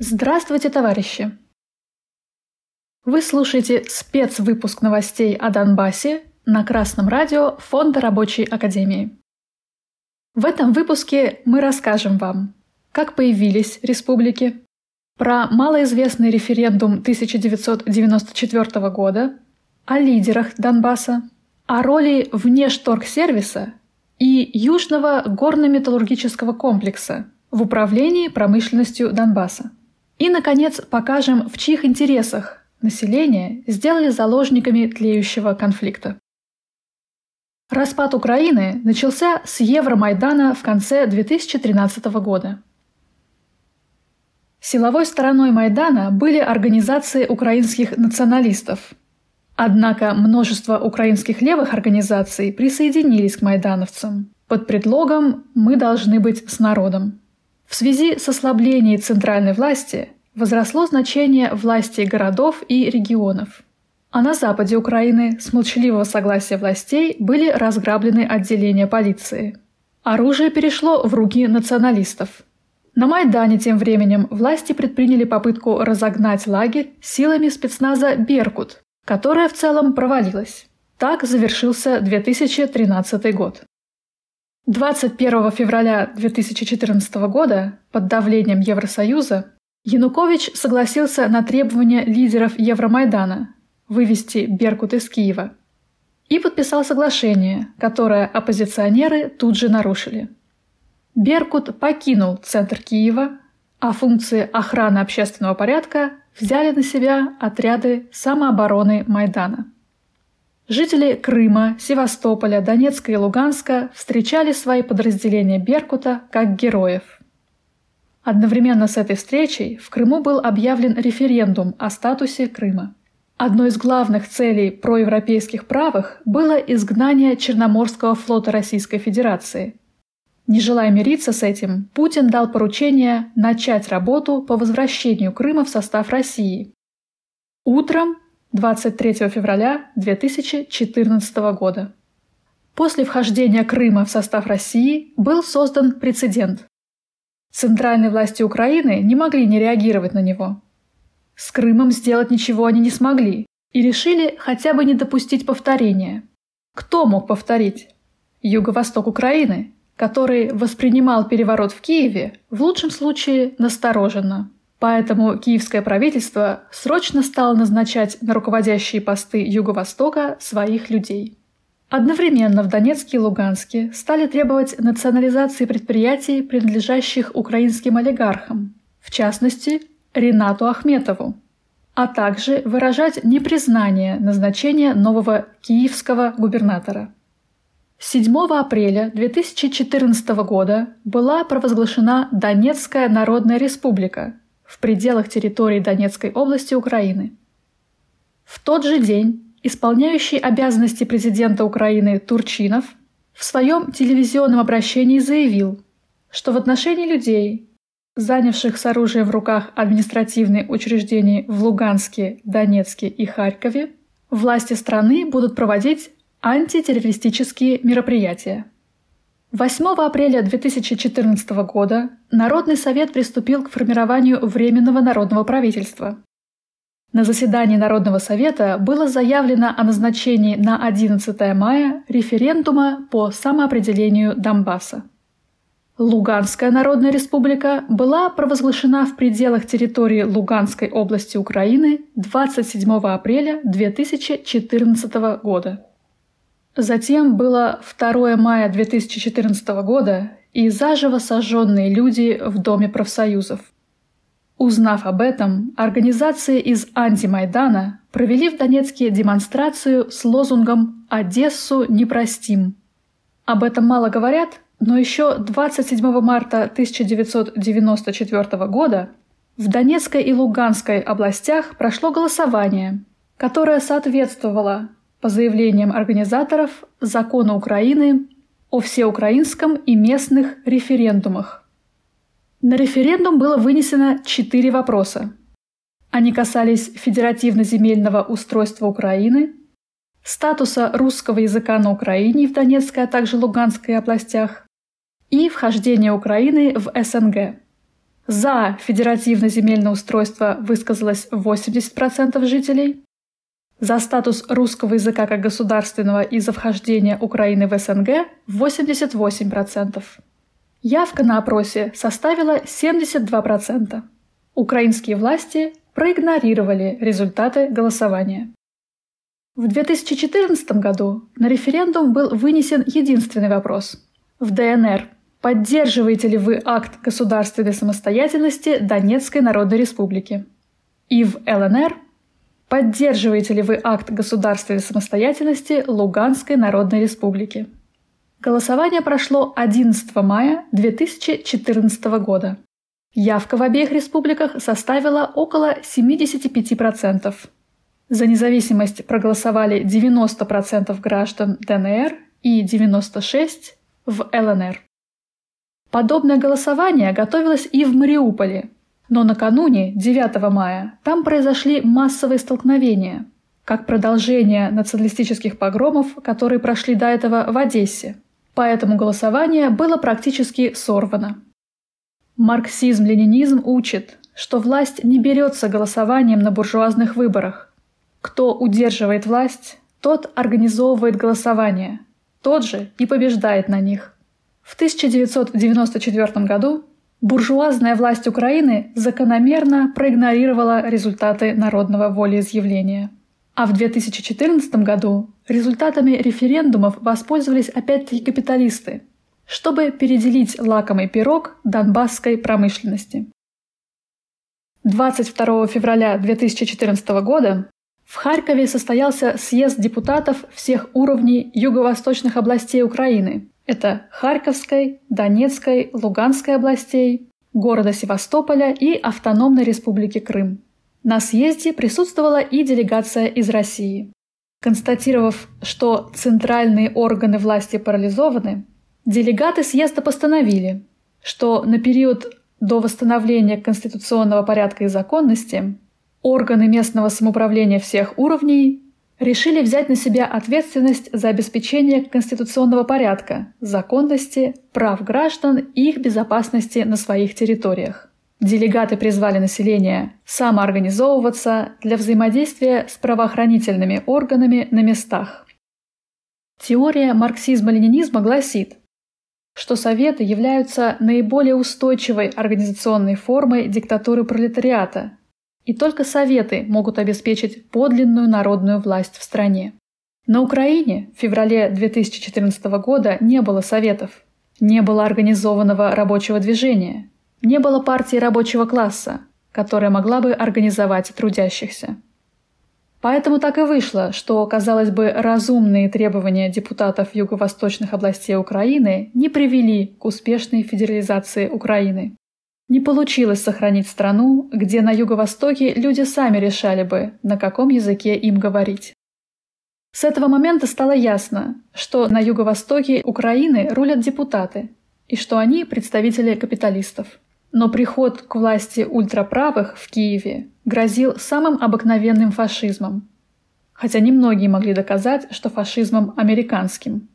Здравствуйте, товарищи! Вы слушаете спецвыпуск новостей о Донбассе на Красном радио Фонда Рабочей Академии. В этом выпуске мы расскажем вам, как появились республики, про малоизвестный референдум 1994 года, о лидерах Донбасса, о роли внешторгсервиса и Южного горно-металлургического комплекса в управлении промышленностью Донбасса. И, наконец, покажем, в чьих интересах население сделали заложниками тлеющего конфликта. Распад Украины начался с Евромайдана в конце 2013 года. Силовой стороной Майдана были организации украинских националистов. Однако множество украинских левых организаций присоединились к майдановцам под предлогом «мы должны быть с народом». В связи с ослаблением центральной власти возросло значение власти городов и регионов. А на западе Украины с молчаливого согласия властей были разграблены отделения полиции. Оружие перешло в руки националистов. На Майдане тем временем власти предприняли попытку разогнать лагерь силами спецназа «Беркут», которая в целом провалилась. Так завершился 2013 год. 21 февраля 2014 года под давлением Евросоюза Янукович согласился на требования лидеров Евромайдана вывести Беркут из Киева и подписал соглашение, которое оппозиционеры тут же нарушили. Беркут покинул центр Киева, а функции охраны общественного порядка взяли на себя отряды самообороны Майдана – Жители Крыма, Севастополя, Донецка и Луганска встречали свои подразделения Беркута как героев. Одновременно с этой встречей в Крыму был объявлен референдум о статусе Крыма. Одной из главных целей проевропейских правых было изгнание Черноморского флота Российской Федерации. Не желая мириться с этим, Путин дал поручение начать работу по возвращению Крыма в состав России. Утром 23 февраля 2014 года. После вхождения Крыма в состав России был создан прецедент. Центральные власти Украины не могли не реагировать на него. С Крымом сделать ничего они не смогли и решили хотя бы не допустить повторения. Кто мог повторить? Юго-восток Украины, который воспринимал переворот в Киеве в лучшем случае настороженно – Поэтому киевское правительство срочно стало назначать на руководящие посты Юго-Востока своих людей. Одновременно в Донецке и Луганске стали требовать национализации предприятий, принадлежащих украинским олигархам, в частности, Ренату Ахметову, а также выражать непризнание назначения нового киевского губернатора. 7 апреля 2014 года была провозглашена Донецкая Народная Республика – в пределах территории Донецкой области Украины. В тот же день исполняющий обязанности президента Украины Турчинов в своем телевизионном обращении заявил, что в отношении людей, занявших с оружием в руках административные учреждения в Луганске, Донецке и Харькове, власти страны будут проводить антитеррористические мероприятия. 8 апреля 2014 года Народный совет приступил к формированию Временного народного правительства. На заседании Народного совета было заявлено о назначении на 11 мая референдума по самоопределению Донбасса. Луганская Народная Республика была провозглашена в пределах территории Луганской области Украины 27 апреля 2014 года. Затем было 2 мая 2014 года и заживо сожженные люди в Доме профсоюзов. Узнав об этом, организации из антимайдана провели в Донецке демонстрацию с лозунгом «Одессу не простим». Об этом мало говорят, но еще 27 марта 1994 года в Донецкой и Луганской областях прошло голосование, которое соответствовало по заявлениям организаторов закона Украины о всеукраинском и местных референдумах. На референдум было вынесено четыре вопроса. Они касались федеративно-земельного устройства Украины, статуса русского языка на Украине в Донецкой, а также Луганской областях и вхождения Украины в СНГ. За федеративное земельное устройство высказалось 80% жителей. За статус русского языка как государственного и за вхождение Украины в СНГ – 88%. Явка на опросе составила 72%. Украинские власти проигнорировали результаты голосования. В 2014 году на референдум был вынесен единственный вопрос. В ДНР поддерживаете ли вы акт государственной самостоятельности Донецкой Народной Республики? И в ЛНР поддерживаете ли вы акт государственной самостоятельности Луганской Народной Республики? Голосование прошло 11 мая 2014 года. Явка в обеих республиках составила около 75%. За независимость проголосовали 90% граждан ДНР и 96% в ЛНР. Подобное голосование готовилось и в Мариуполе, но накануне, 9 мая, там произошли массовые столкновения, как продолжение националистических погромов, которые прошли до этого в Одессе. Поэтому голосование было практически сорвано. Марксизм-ленинизм учит, что власть не берется голосованием на буржуазных выборах. Кто удерживает власть, тот организовывает голосование, тот же и побеждает на них. В 1994 году буржуазная власть Украины закономерно проигнорировала результаты народного волеизъявления – а в 2014 году результатами референдумов воспользовались опять-таки капиталисты, чтобы переделить лакомый пирог донбасской промышленности. 22 февраля 2014 года в Харькове состоялся съезд депутатов всех уровней юго-восточных областей Украины. Это Харьковской, Донецкой, Луганской областей, города Севастополя и Автономной Республики Крым. На съезде присутствовала и делегация из России. Констатировав, что центральные органы власти парализованы, делегаты съезда постановили, что на период до восстановления конституционного порядка и законности органы местного самоуправления всех уровней решили взять на себя ответственность за обеспечение конституционного порядка, законности, прав граждан и их безопасности на своих территориях. Делегаты призвали население самоорганизовываться для взаимодействия с правоохранительными органами на местах. Теория марксизма-ленинизма гласит, что Советы являются наиболее устойчивой организационной формой диктатуры пролетариата, и только Советы могут обеспечить подлинную народную власть в стране. На Украине в феврале 2014 года не было Советов, не было организованного рабочего движения – не было партии рабочего класса, которая могла бы организовать трудящихся. Поэтому так и вышло, что, казалось бы, разумные требования депутатов юго-восточных областей Украины не привели к успешной федерализации Украины. Не получилось сохранить страну, где на юго-востоке люди сами решали бы, на каком языке им говорить. С этого момента стало ясно, что на юго-востоке Украины рулят депутаты, и что они представители капиталистов. Но приход к власти ультраправых в Киеве грозил самым обыкновенным фашизмом. Хотя немногие могли доказать, что фашизмом американским.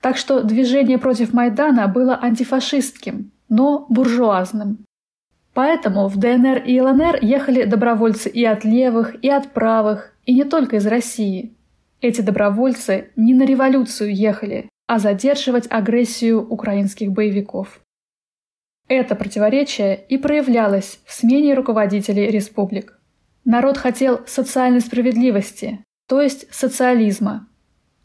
Так что движение против Майдана было антифашистским, но буржуазным. Поэтому в ДНР и ЛНР ехали добровольцы и от левых, и от правых, и не только из России. Эти добровольцы не на революцию ехали, а задерживать агрессию украинских боевиков. Это противоречие и проявлялось в смене руководителей республик. Народ хотел социальной справедливости, то есть социализма.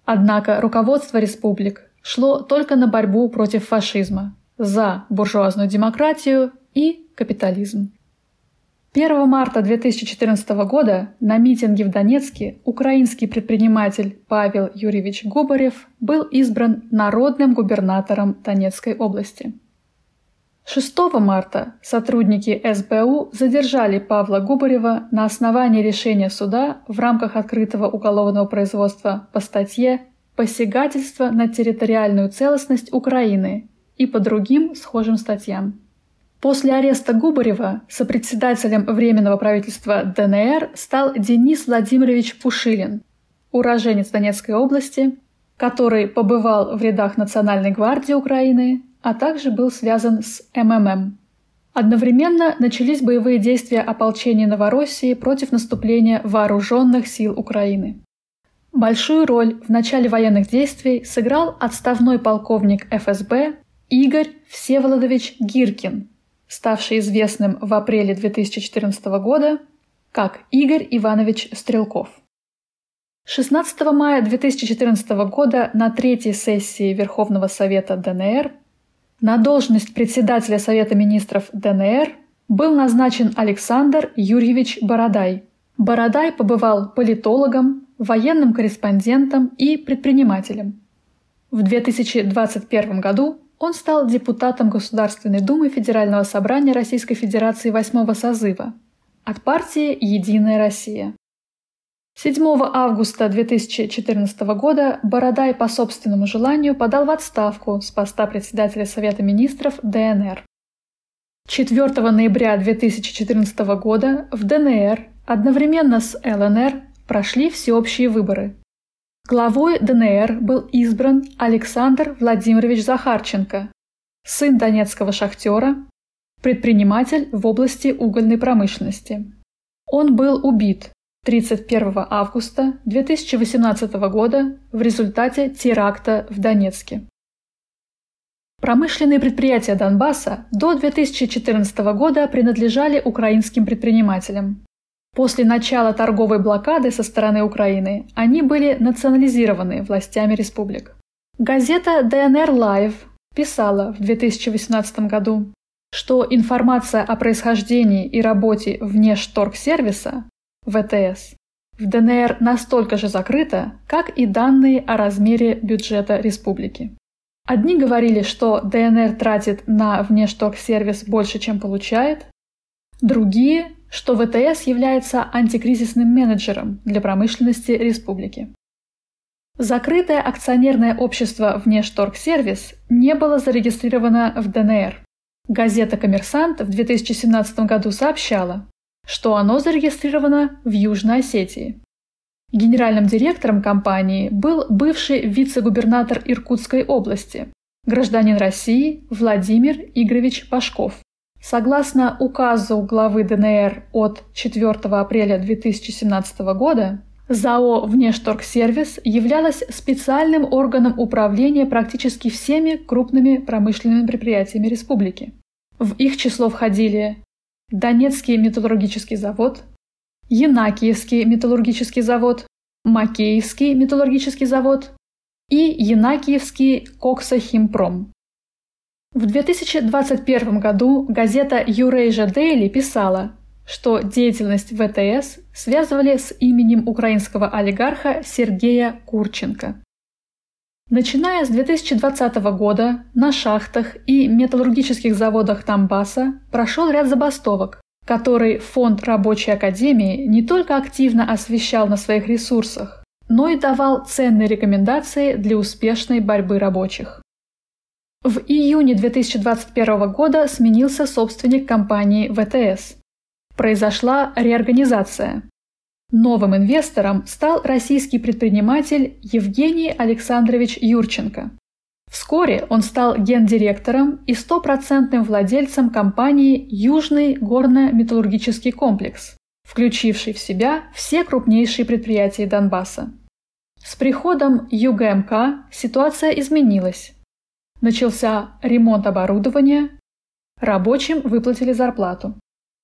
Однако руководство республик шло только на борьбу против фашизма, за буржуазную демократию и капитализм. 1 марта 2014 года на митинге в Донецке украинский предприниматель Павел Юрьевич Губарев был избран народным губернатором Донецкой области – 6 марта сотрудники СБУ задержали Павла Губарева на основании решения суда в рамках открытого уголовного производства по статье «Посягательство на территориальную целостность Украины» и по другим схожим статьям. После ареста Губарева сопредседателем Временного правительства ДНР стал Денис Владимирович Пушилин, уроженец Донецкой области, который побывал в рядах Национальной гвардии Украины, а также был связан с МММ. Одновременно начались боевые действия ополчения Новороссии против наступления вооруженных сил Украины. Большую роль в начале военных действий сыграл отставной полковник ФСБ Игорь Всеволодович Гиркин, ставший известным в апреле 2014 года как Игорь Иванович Стрелков. 16 мая 2014 года на третьей сессии Верховного Совета ДНР на должность председателя Совета министров ДНР был назначен Александр Юрьевич Бородай. Бородай побывал политологом, военным корреспондентом и предпринимателем. В 2021 году он стал депутатом Государственной Думы Федерального собрания Российской Федерации восьмого созыва от партии «Единая Россия». 7 августа 2014 года Бородай по собственному желанию подал в отставку с поста председателя Совета министров ДНР. 4 ноября 2014 года в ДНР одновременно с ЛНР прошли всеобщие выборы, Главой ДНР был избран Александр Владимирович Захарченко, сын донецкого шахтера, предприниматель в области угольной промышленности. Он был убит 31 августа 2018 года в результате теракта в Донецке. Промышленные предприятия Донбасса до 2014 года принадлежали украинским предпринимателям. После начала торговой блокады со стороны Украины они были национализированы властями республик. Газета ДНР Live писала в 2018 году, что информация о происхождении и работе внешторгсервиса ВТС в ДНР настолько же закрыта, как и данные о размере бюджета республики. Одни говорили, что ДНР тратит на внешторгсервис больше, чем получает, другие что ВТС является антикризисным менеджером для промышленности республики. Закрытое акционерное общество «Внешторгсервис» не было зарегистрировано в ДНР. Газета «Коммерсант» в 2017 году сообщала, что оно зарегистрировано в Южной Осетии. Генеральным директором компании был бывший вице-губернатор Иркутской области, гражданин России Владимир Игоревич Пашков. Согласно указу главы ДНР от 4 апреля 2017 года, ЗАО «Внешторгсервис» являлась специальным органом управления практически всеми крупными промышленными предприятиями республики. В их число входили Донецкий металлургический завод, Янакиевский металлургический завод, Макеевский металлургический завод и Янакиевский коксохимпром. В 2021 году газета Eurasia Daily писала, что деятельность ВТС связывали с именем украинского олигарха Сергея Курченко. Начиная с 2020 года на шахтах и металлургических заводах Донбасса прошел ряд забастовок, который Фонд Рабочей Академии не только активно освещал на своих ресурсах, но и давал ценные рекомендации для успешной борьбы рабочих. В июне 2021 года сменился собственник компании ВТС. Произошла реорганизация. Новым инвестором стал российский предприниматель Евгений Александрович Юрченко. Вскоре он стал гендиректором и стопроцентным владельцем компании «Южный горно-металлургический комплекс», включивший в себя все крупнейшие предприятия Донбасса. С приходом ЮГМК ситуация изменилась. Начался ремонт оборудования, рабочим выплатили зарплату.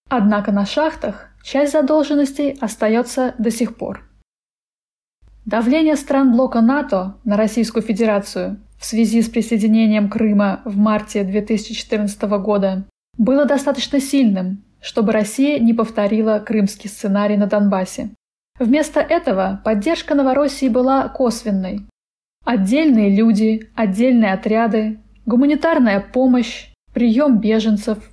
Однако на шахтах часть задолженностей остается до сих пор. Давление стран блока НАТО на Российскую Федерацию в связи с присоединением Крыма в марте 2014 года было достаточно сильным, чтобы Россия не повторила крымский сценарий на Донбассе. Вместо этого поддержка Новороссии была косвенной. Отдельные люди, отдельные отряды, гуманитарная помощь, прием беженцев,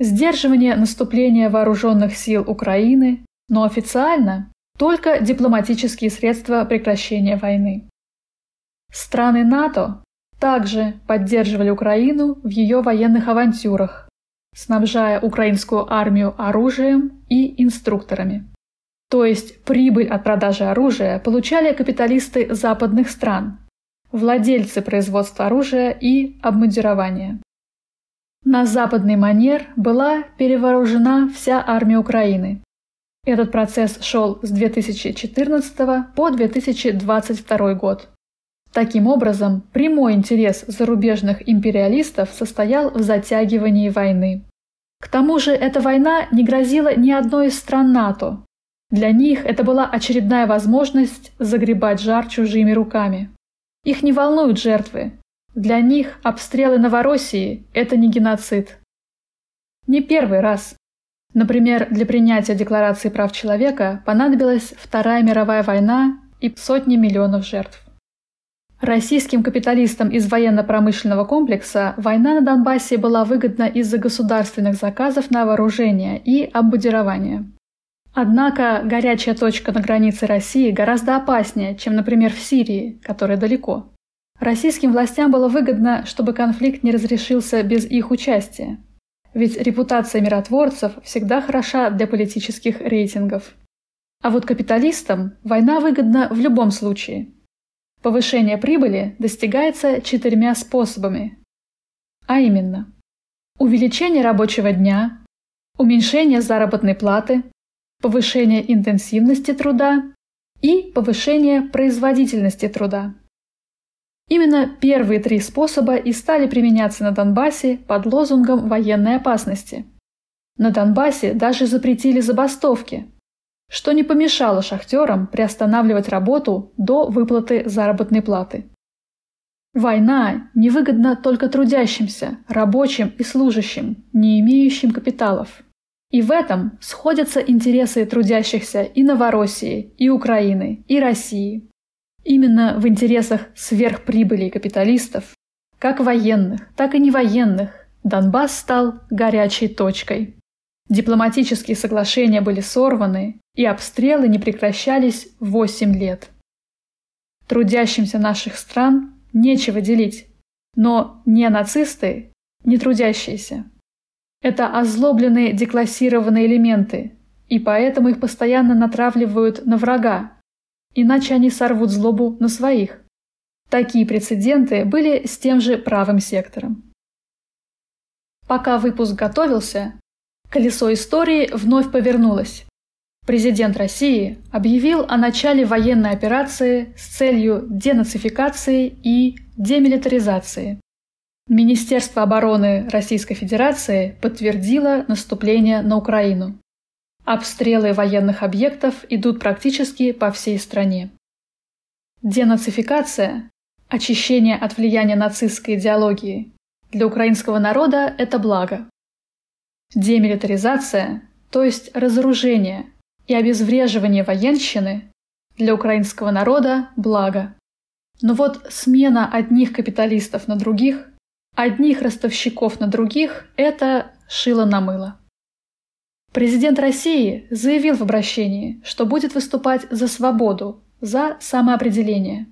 сдерживание наступления вооруженных сил Украины, но официально только дипломатические средства прекращения войны. Страны НАТО также поддерживали Украину в ее военных авантюрах, снабжая украинскую армию оружием и инструкторами. То есть прибыль от продажи оружия получали капиталисты западных стран, владельцы производства оружия и обмундирования. На западный манер была перевооружена вся армия Украины. Этот процесс шел с 2014 по 2022 год. Таким образом, прямой интерес зарубежных империалистов состоял в затягивании войны. К тому же эта война не грозила ни одной из стран НАТО. Для них это была очередная возможность загребать жар чужими руками. Их не волнуют жертвы. Для них обстрелы Новороссии – это не геноцид. Не первый раз. Например, для принятия Декларации прав человека понадобилась Вторая мировая война и сотни миллионов жертв. Российским капиталистам из военно-промышленного комплекса война на Донбассе была выгодна из-за государственных заказов на вооружение и обмундирование. Однако горячая точка на границе России гораздо опаснее, чем, например, в Сирии, которая далеко. Российским властям было выгодно, чтобы конфликт не разрешился без их участия. Ведь репутация миротворцев всегда хороша для политических рейтингов. А вот капиталистам война выгодна в любом случае – Повышение прибыли достигается четырьмя способами. А именно, увеличение рабочего дня, уменьшение заработной платы, повышение интенсивности труда и повышение производительности труда. Именно первые три способа и стали применяться на Донбассе под лозунгом военной опасности. На Донбассе даже запретили забастовки, что не помешало шахтерам приостанавливать работу до выплаты заработной платы. Война невыгодна только трудящимся, рабочим и служащим, не имеющим капиталов. И в этом сходятся интересы трудящихся и Новороссии, и Украины, и России. Именно в интересах сверхприбыли капиталистов, как военных, так и невоенных, Донбасс стал горячей точкой. Дипломатические соглашения были сорваны, и обстрелы не прекращались 8 лет. Трудящимся наших стран нечего делить, но не нацисты, не трудящиеся. Это озлобленные деклассированные элементы, и поэтому их постоянно натравливают на врага, иначе они сорвут злобу на своих. Такие прецеденты были с тем же правым сектором. Пока выпуск готовился, колесо истории вновь повернулось. Президент России объявил о начале военной операции с целью денацификации и демилитаризации. Министерство обороны Российской Федерации подтвердило наступление на Украину. Обстрелы военных объектов идут практически по всей стране. Денацификация – очищение от влияния нацистской идеологии. Для украинского народа это благо. Демилитаризация, то есть разоружение – и обезвреживание военщины для украинского народа – благо. Но вот смена одних капиталистов на других, одних ростовщиков на других – это шило на мыло. Президент России заявил в обращении, что будет выступать за свободу, за самоопределение.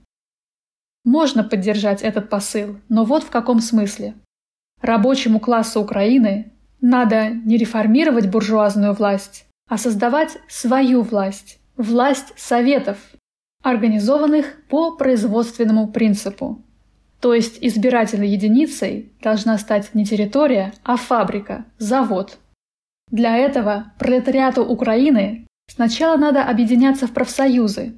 Можно поддержать этот посыл, но вот в каком смысле. Рабочему классу Украины надо не реформировать буржуазную власть, а создавать свою власть, власть советов, организованных по производственному принципу. То есть избирательной единицей должна стать не территория, а фабрика, завод. Для этого пролетариату Украины сначала надо объединяться в профсоюзы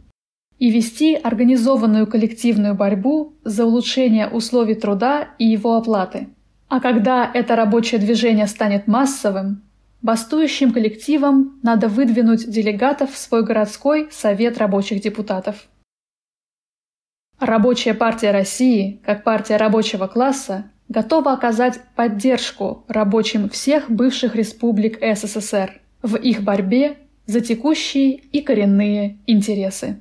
и вести организованную коллективную борьбу за улучшение условий труда и его оплаты. А когда это рабочее движение станет массовым, Бастующим коллективам надо выдвинуть делегатов в свой городской совет рабочих депутатов. Рабочая партия России, как партия рабочего класса, готова оказать поддержку рабочим всех бывших республик СССР в их борьбе за текущие и коренные интересы.